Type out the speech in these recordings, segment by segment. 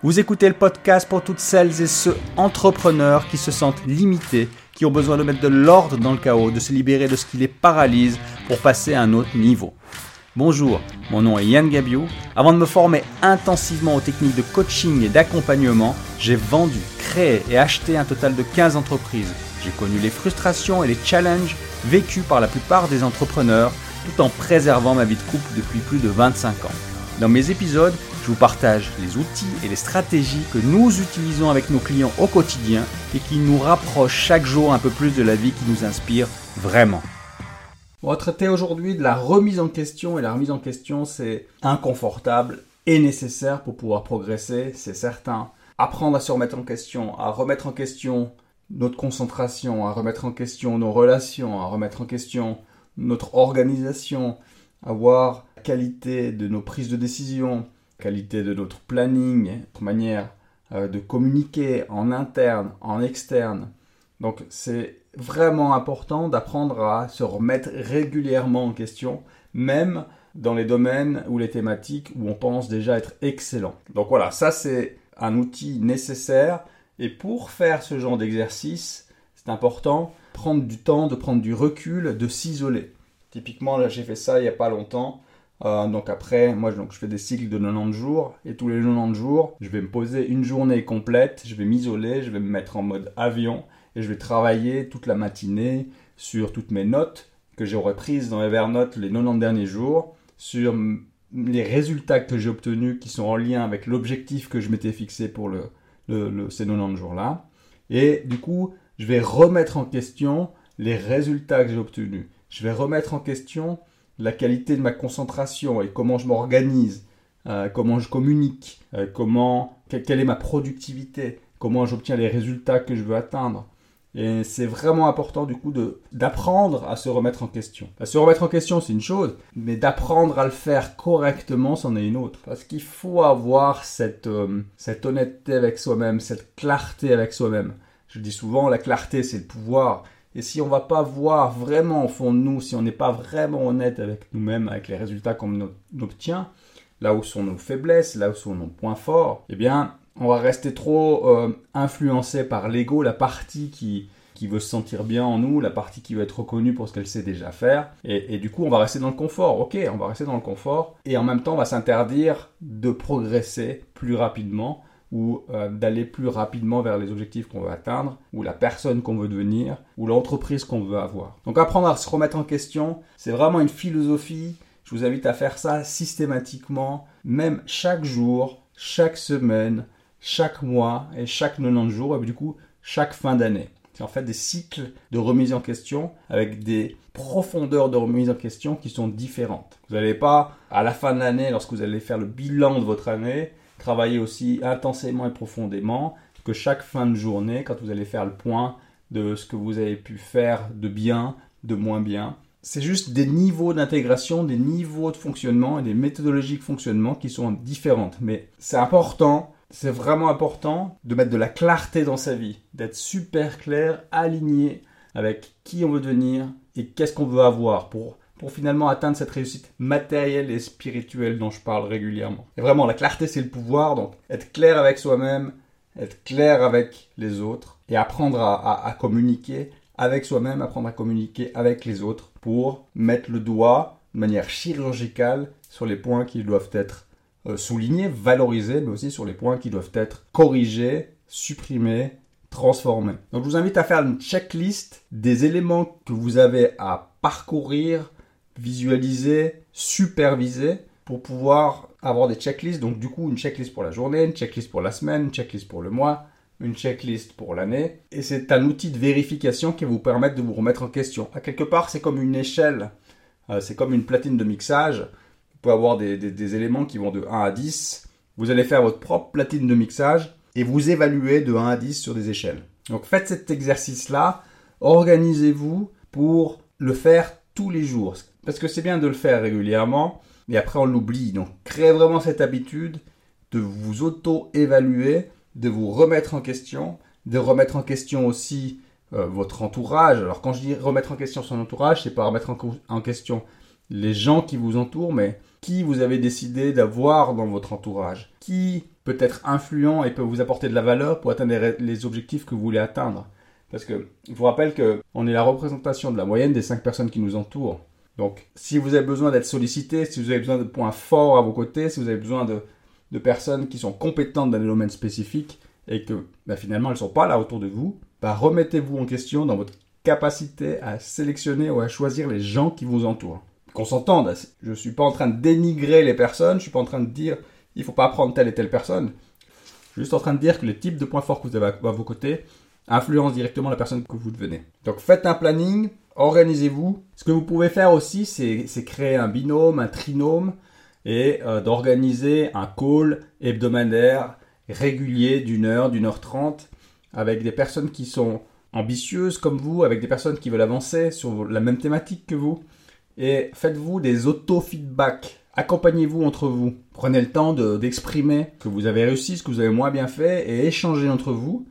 Vous écoutez le podcast pour toutes celles et ceux entrepreneurs qui se sentent limités, qui ont besoin de mettre de l'ordre dans le chaos, de se libérer de ce qui les paralyse pour passer à un autre niveau. Bonjour, mon nom est Yann Gabiou. Avant de me former intensivement aux techniques de coaching et d'accompagnement, j'ai vendu, créé et acheté un total de 15 entreprises. J'ai connu les frustrations et les challenges vécus par la plupart des entrepreneurs tout en préservant ma vie de couple depuis plus de 25 ans. Dans mes épisodes, je vous partage les outils et les stratégies que nous utilisons avec nos clients au quotidien et qui nous rapprochent chaque jour un peu plus de la vie qui nous inspire vraiment. On va traiter aujourd'hui de la remise en question et la remise en question c'est inconfortable et nécessaire pour pouvoir progresser, c'est certain. Apprendre à se remettre en question, à remettre en question notre concentration, à remettre en question nos relations, à remettre en question notre organisation, à voir la qualité de nos prises de décision, qualité de notre planning, notre manière euh, de communiquer en interne, en externe. Donc c'est vraiment important d'apprendre à se remettre régulièrement en question, même dans les domaines ou les thématiques où on pense déjà être excellent. Donc voilà, ça c'est un outil nécessaire. Et pour faire ce genre d'exercice, c'est important prendre du temps, de prendre du recul, de s'isoler. Typiquement, là j'ai fait ça il n'y a pas longtemps. Euh, donc après, moi donc, je fais des cycles de 90 jours et tous les 90 jours, je vais me poser une journée complète, je vais m'isoler, je vais me mettre en mode avion et je vais travailler toute la matinée sur toutes mes notes que j'aurais prises dans Evernote les 90 derniers jours, sur les résultats que j'ai obtenus qui sont en lien avec l'objectif que je m'étais fixé pour le, ces 90 jours-là. Et du coup, je vais remettre en question les résultats que j'ai obtenus. Je vais remettre en question la qualité de ma concentration et comment je m'organise, euh, comment je communique, euh, comment, quelle est ma productivité, comment j'obtiens les résultats que je veux atteindre. Et c'est vraiment important du coup d'apprendre à se remettre en question. se remettre en question, c'est une chose, mais d'apprendre à le faire correctement, c'en est une autre. Parce qu'il faut avoir cette, euh, cette honnêteté avec soi-même, cette clarté avec soi-même. Je dis souvent, la clarté, c'est le pouvoir. Et si on va pas voir vraiment au fond de nous, si on n'est pas vraiment honnête avec nous-mêmes, avec les résultats qu'on obtient, là où sont nos faiblesses, là où sont nos points forts, eh bien, on va rester trop euh, influencé par l'ego, la partie qui, qui veut se sentir bien en nous, la partie qui veut être reconnue pour ce qu'elle sait déjà faire. Et, et, du coup, on va rester dans le confort. Ok, on va rester dans le confort. Et en même temps, on va s'interdire de progresser plus rapidement ou euh, d'aller plus rapidement vers les objectifs qu'on veut atteindre, ou la personne qu'on veut devenir, ou l'entreprise qu'on veut avoir. Donc apprendre à se remettre en question, c'est vraiment une philosophie. Je vous invite à faire ça systématiquement, même chaque jour, chaque semaine, chaque mois et chaque 90 jours, et du coup chaque fin d'année. C'est en fait des cycles de remise en question avec des profondeurs de remise en question qui sont différentes. Vous n'allez pas, à la fin de l'année, lorsque vous allez faire le bilan de votre année, travailler aussi intensément et profondément que chaque fin de journée, quand vous allez faire le point de ce que vous avez pu faire de bien, de moins bien. C'est juste des niveaux d'intégration, des niveaux de fonctionnement et des méthodologies de fonctionnement qui sont différentes. Mais c'est important, c'est vraiment important de mettre de la clarté dans sa vie, d'être super clair, aligné avec qui on veut devenir et qu'est-ce qu'on veut avoir pour pour finalement atteindre cette réussite matérielle et spirituelle dont je parle régulièrement. Et vraiment, la clarté, c'est le pouvoir, donc être clair avec soi-même, être clair avec les autres, et apprendre à, communiquer avec soi-même, apprendre à communiquer avec les autres, pour mettre le doigt de manière chirurgicale sur les points qui doivent être euh, soulignés, valorisés, mais aussi sur les points qui doivent être corrigés, supprimés, transformés. Donc je vous invite à faire une checklist des éléments que vous avez à parcourir visualiser, superviser pour pouvoir avoir des checklists. Donc du coup, une checklist pour la journée, une checklist pour la semaine, une checklist pour le mois, une checklist pour l'année. Et c'est un outil de vérification qui va vous permettre de vous remettre en question. À quelque part, c'est comme une échelle, euh, c'est comme une platine de mixage. Vous pouvez avoir des, des, éléments qui vont de 1 à 10. Vous allez faire votre propre platine de mixage et vous évaluer de 1 à 10 sur des échelles. Donc faites cet exercice-là, organisez-vous pour le faire tous les jours. Parce que c'est bien de le faire régulièrement, et après on l'oublie. Donc créez vraiment cette habitude de vous auto-évaluer, de vous remettre en question, de remettre en question aussi euh, votre entourage. Alors quand je dis remettre en question son entourage, c'est pas remettre en, question les gens qui vous entourent, mais qui vous avez décidé d'avoir dans votre entourage, qui peut être influent et peut vous apporter de la valeur pour atteindre les objectifs que vous voulez atteindre. Parce que je vous rappelle que on est la représentation de la moyenne des cinq personnes qui nous entourent. Donc, si vous avez besoin d'être sollicité, si vous avez besoin de points forts à vos côtés, si vous avez besoin de, personnes qui sont compétentes dans des domaines spécifiques et que bah, finalement elles ne sont pas là autour de vous, bah, remettez-vous en question dans votre capacité à sélectionner ou à choisir les gens qui vous entourent. Qu'on s'entende, je ne suis pas en train de dénigrer les personnes, je ne suis pas en train de dire il ne faut pas prendre telle et telle personne. Je suis juste en train de dire que les types de points forts que vous avez à vos côtés influencent directement la personne que vous devenez. Donc faites un planning, organisez-vous. Ce que vous pouvez faire aussi, c'est créer un binôme, un trinôme et euh, d'organiser un call hebdomadaire régulier d'une heure, d'une heure trente avec des personnes qui sont ambitieuses comme vous, avec des personnes qui veulent avancer sur la même thématique que vous. Et faites-vous des auto-feedback. Accompagnez-vous entre vous. Prenez le temps d'exprimer ce que vous avez réussi, ce que vous avez moins bien fait et échangez entre vous.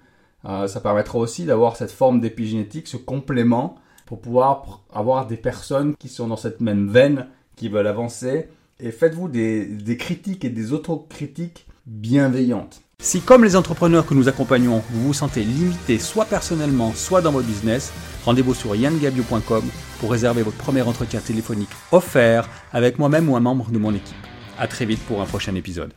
Euh, ça permettra aussi d'avoir cette forme d'épigénétique, ce complément, pour pouvoir avoir des personnes qui sont dans cette même veine, qui veulent avancer. Et faites-vous des, critiques et des autocritiques bienveillantes. Si comme les entrepreneurs que nous accompagnons, vous vous sentez limité soit personnellement, soit dans votre business, rendez-vous sur yangabio.com pour réserver votre premier entretien téléphonique offert avec moi-même ou un membre de mon équipe. A très vite pour un prochain épisode.